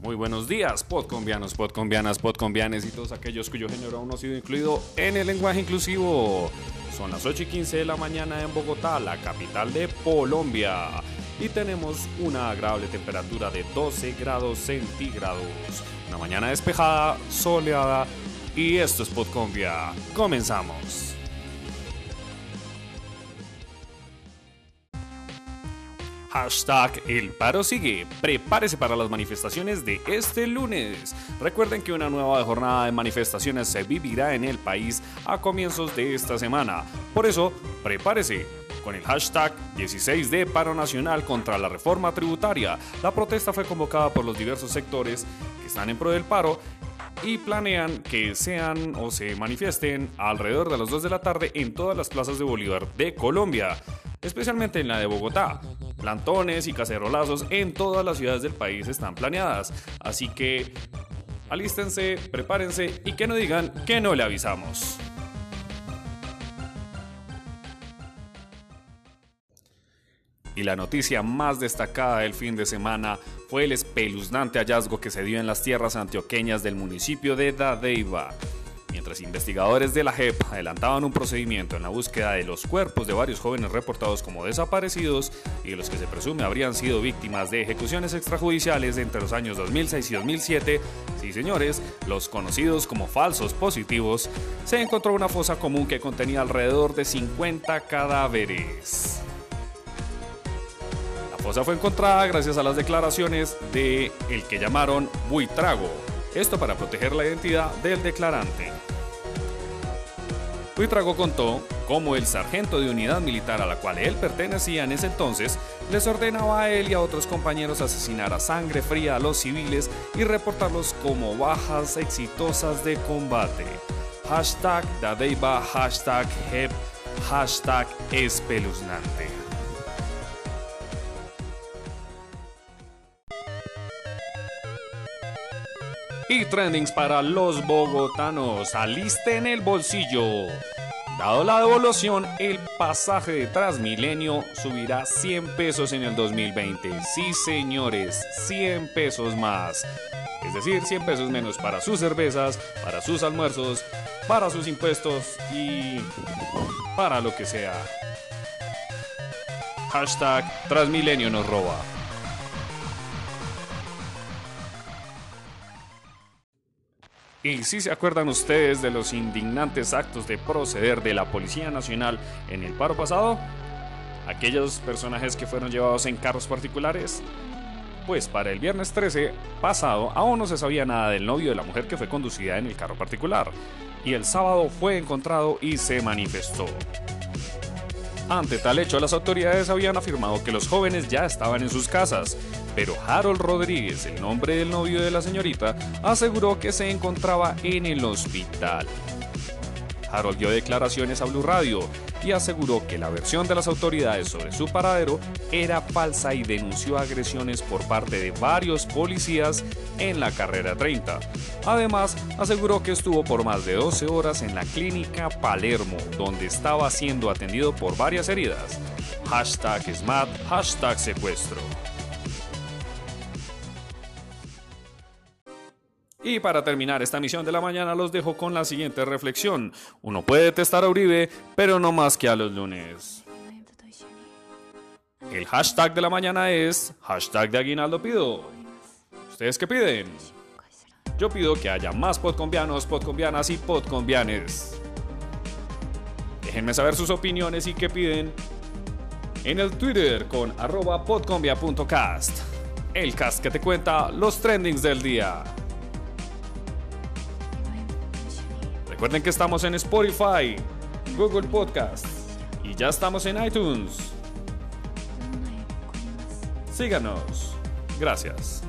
Muy buenos días, podcombianos, podcombianas, podcombianes y todos aquellos cuyo género aún no ha sido incluido en el lenguaje inclusivo. Son las 8 y 15 de la mañana en Bogotá, la capital de Colombia. Y tenemos una agradable temperatura de 12 grados centígrados. Una mañana despejada, soleada. Y esto es Podcombia. Comenzamos. Hashtag El paro sigue. Prepárese para las manifestaciones de este lunes. Recuerden que una nueva jornada de manifestaciones se vivirá en el país a comienzos de esta semana. Por eso, prepárese. Con el hashtag 16 de paro nacional contra la reforma tributaria, la protesta fue convocada por los diversos sectores que están en pro del paro y planean que sean o se manifiesten alrededor de las 2 de la tarde en todas las plazas de Bolívar de Colombia, especialmente en la de Bogotá. Plantones y cacerolazos en todas las ciudades del país están planeadas, así que alístense, prepárense y que no digan que no le avisamos. Y la noticia más destacada del fin de semana fue el espeluznante hallazgo que se dio en las tierras antioqueñas del municipio de Dadeiva. Mientras investigadores de la JEP adelantaban un procedimiento en la búsqueda de los cuerpos de varios jóvenes reportados como desaparecidos y los que se presume habrían sido víctimas de ejecuciones extrajudiciales entre los años 2006 y 2007, sí señores, los conocidos como falsos positivos, se encontró una fosa común que contenía alrededor de 50 cadáveres. La fosa fue encontrada gracias a las declaraciones de el que llamaron Buitrago, esto para proteger la identidad del declarante. Buitrago contó cómo el sargento de unidad militar a la cual él pertenecía en ese entonces les ordenaba a él y a otros compañeros asesinar a sangre fría a los civiles y reportarlos como bajas exitosas de combate. Hashtag Dadeiba, hashtag HEP, hashtag espeluznante. Y trendings para los bogotanos. Alisten el bolsillo. Dado la devolución, el pasaje de Transmilenio subirá 100 pesos en el 2020. Sí, señores, 100 pesos más. Es decir, 100 pesos menos para sus cervezas, para sus almuerzos, para sus impuestos y para lo que sea. Hashtag Transmilenio nos roba. Y si se acuerdan ustedes de los indignantes actos de proceder de la Policía Nacional en el paro pasado, aquellos personajes que fueron llevados en carros particulares, pues para el viernes 13 pasado aún no se sabía nada del novio de la mujer que fue conducida en el carro particular, y el sábado fue encontrado y se manifestó. Ante tal hecho, las autoridades habían afirmado que los jóvenes ya estaban en sus casas, pero Harold Rodríguez, el nombre del novio de la señorita, aseguró que se encontraba en el hospital. Harold dio declaraciones a Blue Radio y aseguró que la versión de las autoridades sobre su paradero era falsa y denunció agresiones por parte de varios policías en la carrera 30. Además, aseguró que estuvo por más de 12 horas en la clínica Palermo, donde estaba siendo atendido por varias heridas. Hashtag SMAT, hashtag secuestro. Y para terminar esta misión de la mañana los dejo con la siguiente reflexión. Uno puede detestar a Uribe, pero no más que a los lunes. El hashtag de la mañana es hashtag de Aguinaldo Pido. ¿Ustedes qué piden? Yo pido que haya más podcombianos, podcombianas y podcombianes. Déjenme saber sus opiniones y qué piden en el Twitter con arroba podcombia.cast. El cast que te cuenta los trendings del día. Recuerden que estamos en Spotify, Google Podcast y ya estamos en iTunes. Síganos. Gracias.